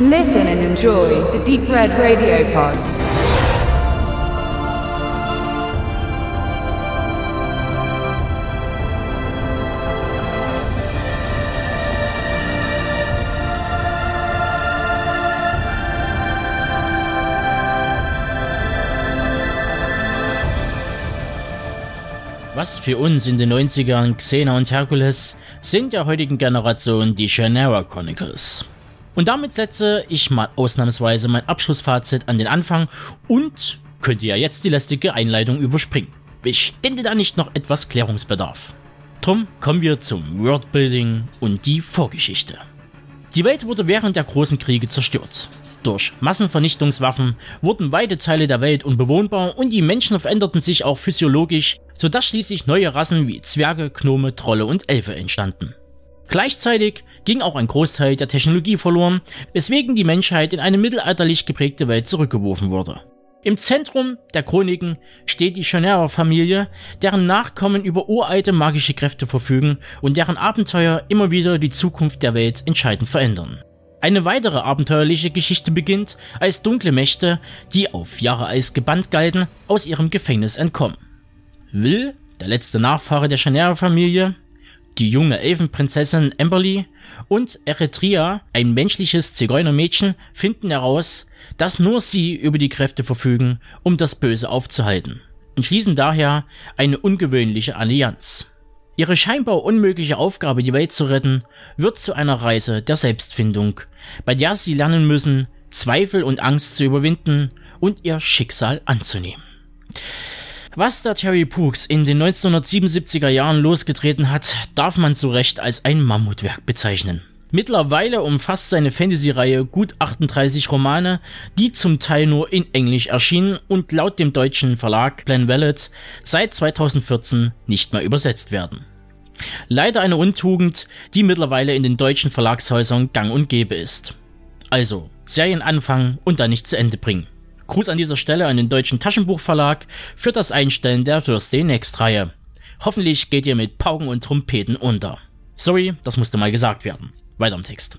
Listen and enjoy the Deep Red Radio Pod. Was für uns in den 90ern Xena und Hercules sind der heutigen Generation die Shannara Chronicles. Und damit setze ich mal ausnahmsweise mein Abschlussfazit an den Anfang und könnte ja jetzt die lästige Einleitung überspringen. Bestände da nicht noch etwas Klärungsbedarf? Drum kommen wir zum Worldbuilding und die Vorgeschichte. Die Welt wurde während der großen Kriege zerstört. Durch Massenvernichtungswaffen wurden weite Teile der Welt unbewohnbar und die Menschen veränderten sich auch physiologisch, sodass schließlich neue Rassen wie Zwerge, Gnome, Trolle und Elfe entstanden. Gleichzeitig ging auch ein Großteil der Technologie verloren, weswegen die Menschheit in eine mittelalterlich geprägte Welt zurückgeworfen wurde. Im Zentrum der Chroniken steht die Shannara-Familie, deren Nachkommen über uralte magische Kräfte verfügen und deren Abenteuer immer wieder die Zukunft der Welt entscheidend verändern. Eine weitere abenteuerliche Geschichte beginnt, als dunkle Mächte, die auf Jahre Eis gebannt galten, aus ihrem Gefängnis entkommen. Will, der letzte Nachfahre der Chanera-Familie, die junge Elfenprinzessin Amberly und Eretria, ein menschliches Zigeunermädchen, finden heraus, dass nur sie über die Kräfte verfügen, um das Böse aufzuhalten, und schließen daher eine ungewöhnliche Allianz. Ihre scheinbar unmögliche Aufgabe, die Welt zu retten, wird zu einer Reise der Selbstfindung, bei der sie lernen müssen, Zweifel und Angst zu überwinden und ihr Schicksal anzunehmen. Was der Terry Pooks in den 1977er Jahren losgetreten hat, darf man zu Recht als ein Mammutwerk bezeichnen. Mittlerweile umfasst seine Fantasy-Reihe gut 38 Romane, die zum Teil nur in Englisch erschienen und laut dem deutschen Verlag Glen Vellet seit 2014 nicht mehr übersetzt werden. Leider eine Untugend, die mittlerweile in den deutschen Verlagshäusern gang und gäbe ist. Also, Serien anfangen und dann nicht zu Ende bringen. Gruß an dieser Stelle an den deutschen Taschenbuchverlag für das Einstellen der Thursday Next Reihe. Hoffentlich geht ihr mit Pauken und Trompeten unter. Sorry, das musste mal gesagt werden. Weiter im Text.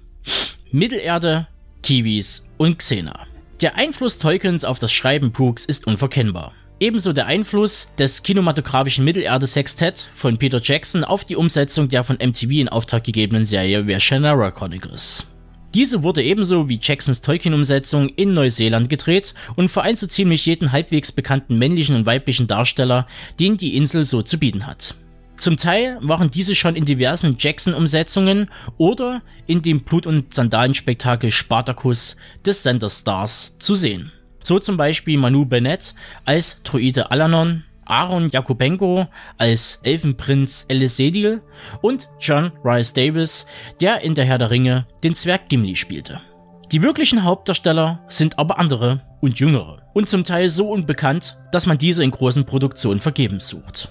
Mittelerde, Kiwis und Xena. Der Einfluss Tolkiens auf das Schreiben Brooks ist unverkennbar. Ebenso der Einfluss des kinematografischen Mittelerde-Sextett von Peter Jackson auf die Umsetzung der von MTV in Auftrag gegebenen Serie The Shannara Chronicles. Diese wurde ebenso wie Jacksons Tolkien-Umsetzung in Neuseeland gedreht und vereint so ziemlich jeden halbwegs bekannten männlichen und weiblichen Darsteller, den die Insel so zu bieten hat. Zum Teil waren diese schon in diversen Jackson-Umsetzungen oder in dem Blut- und Sandalenspektakel Spartacus des Sender Stars zu sehen. So zum Beispiel Manu Bennett als Druide Alanon, Aaron Jakubenko als Elfenprinz Elisedil und John Rice Davis, der in der Herr der Ringe den Zwerg Gimli spielte. Die wirklichen Hauptdarsteller sind aber andere und jüngere und zum Teil so unbekannt, dass man diese in großen Produktionen vergebens sucht.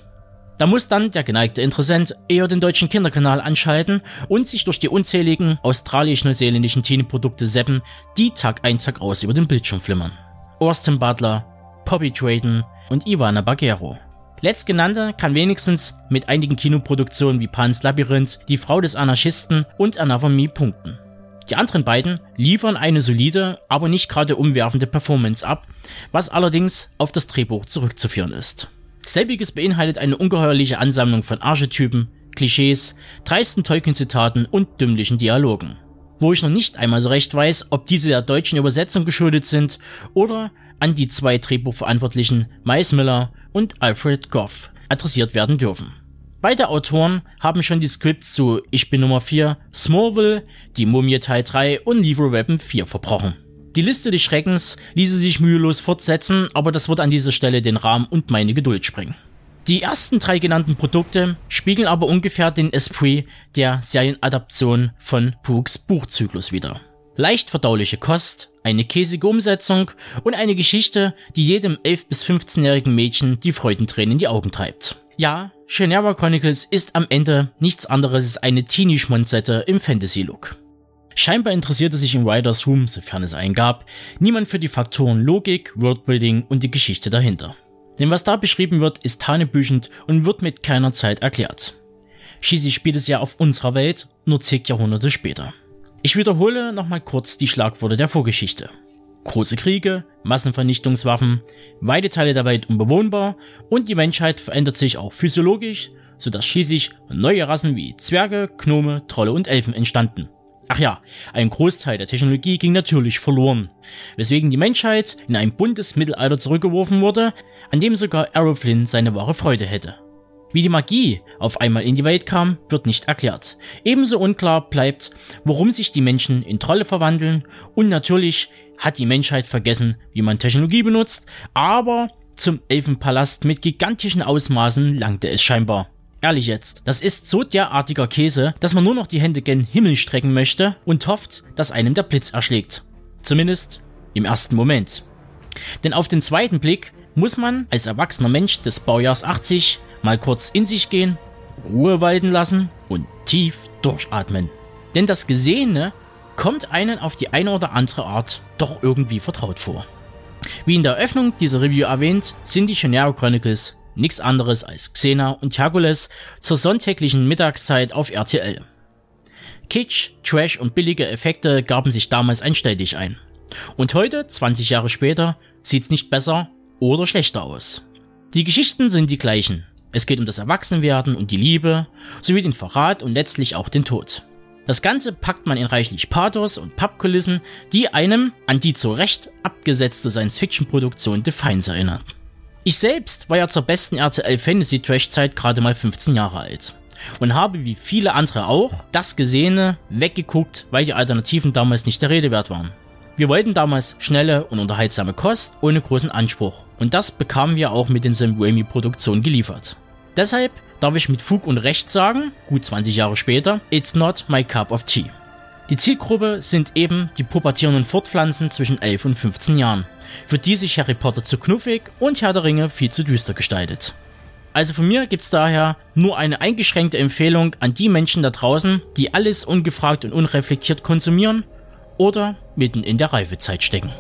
Da muss dann der geneigte Interessent eher den deutschen Kinderkanal anschalten und sich durch die unzähligen australisch-neuseeländischen Teenie-Produkte seppen, die Tag ein Tag aus über den Bildschirm flimmern. Austin Butler, Poppy Drayton und Ivana Baguero. Letztgenannte kann wenigstens mit einigen Kinoproduktionen wie Pan's Labyrinth, Die Frau des Anarchisten und Me punkten. Die anderen beiden liefern eine solide, aber nicht gerade umwerfende Performance ab, was allerdings auf das Drehbuch zurückzuführen ist. Selbiges beinhaltet eine ungeheuerliche Ansammlung von Archetypen, Klischees, dreisten Tolkien-Zitaten und dümmlichen Dialogen. Wo ich noch nicht einmal so recht weiß, ob diese der deutschen Übersetzung geschuldet sind oder an die zwei Drehbuchverantwortlichen Miles Miller und Alfred Goff adressiert werden dürfen. Beide Autoren haben schon die Skripts zu Ich bin Nummer 4, Smallville, Die Mumie Teil 3 und Lethal Weapon 4 verbrochen. Die Liste des Schreckens ließe sich mühelos fortsetzen, aber das wird an dieser Stelle den Rahmen und meine Geduld sprengen. Die ersten drei genannten Produkte spiegeln aber ungefähr den Esprit der Serienadaption von Pooks Buchzyklus wider. Leicht verdauliche Kost, eine käsige Umsetzung und eine Geschichte, die jedem 11- bis 15-jährigen Mädchen die Freudentränen in die Augen treibt. Ja, Shannara Chronicles ist am Ende nichts anderes als eine Teenie-Schmonzette im Fantasy-Look. Scheinbar interessierte sich im Writers Room, sofern es einen gab, niemand für die Faktoren Logik, Worldbuilding und die Geschichte dahinter. Denn was da beschrieben wird, ist hanebüchend und wird mit keiner Zeit erklärt. Schließlich spielt es ja auf unserer Welt, nur zig Jahrhunderte später. Ich wiederhole nochmal kurz die Schlagworte der Vorgeschichte. Große Kriege, Massenvernichtungswaffen, weite Teile der Welt unbewohnbar und die Menschheit verändert sich auch physiologisch, sodass schließlich neue Rassen wie Zwerge, Gnome, Trolle und Elfen entstanden. Ach ja, ein Großteil der Technologie ging natürlich verloren, weswegen die Menschheit in ein buntes Mittelalter zurückgeworfen wurde, an dem sogar Errol Flynn seine wahre Freude hätte. Wie die Magie auf einmal in die Welt kam, wird nicht erklärt. Ebenso unklar bleibt, warum sich die Menschen in Trolle verwandeln und natürlich hat die Menschheit vergessen, wie man Technologie benutzt, aber zum Elfenpalast mit gigantischen Ausmaßen langte es scheinbar. Ehrlich jetzt, das ist so derartiger Käse, dass man nur noch die Hände gen Himmel strecken möchte und hofft, dass einem der Blitz erschlägt. Zumindest im ersten Moment. Denn auf den zweiten Blick muss man als erwachsener Mensch des Baujahrs 80 mal kurz in sich gehen, Ruhe walten lassen und tief durchatmen. Denn das Gesehene kommt einen auf die eine oder andere Art doch irgendwie vertraut vor. Wie in der Eröffnung dieser Review erwähnt, sind die Genero Chronicles nichts anderes als Xena und Hercules zur sonntäglichen Mittagszeit auf RTL. Kitsch, Trash und billige Effekte gaben sich damals einstellig ein. Und heute, 20 Jahre später, sieht's nicht besser oder schlechter aus. Die Geschichten sind die gleichen. Es geht um das Erwachsenwerden und die Liebe, sowie den Verrat und letztlich auch den Tod. Das Ganze packt man in reichlich Pathos und Pappkulissen, die einem an die zu Recht abgesetzte Science-Fiction-Produktion Defiance erinnern. Ich selbst war ja zur besten RTL Fantasy Trash Zeit gerade mal 15 Jahre alt und habe wie viele andere auch das Gesehene weggeguckt, weil die Alternativen damals nicht der Rede wert waren. Wir wollten damals schnelle und unterhaltsame Kost ohne großen Anspruch und das bekamen wir auch mit den Sam Raimi Produktionen geliefert. Deshalb darf ich mit Fug und Recht sagen, gut 20 Jahre später, it's not my cup of tea. Die Zielgruppe sind eben die pubertierenden Fortpflanzen zwischen 11 und 15 Jahren, für die sich Harry Potter zu knuffig und Herr der Ringe viel zu düster gestaltet. Also von mir gibt's daher nur eine eingeschränkte Empfehlung an die Menschen da draußen, die alles ungefragt und unreflektiert konsumieren oder mitten in der Reifezeit stecken.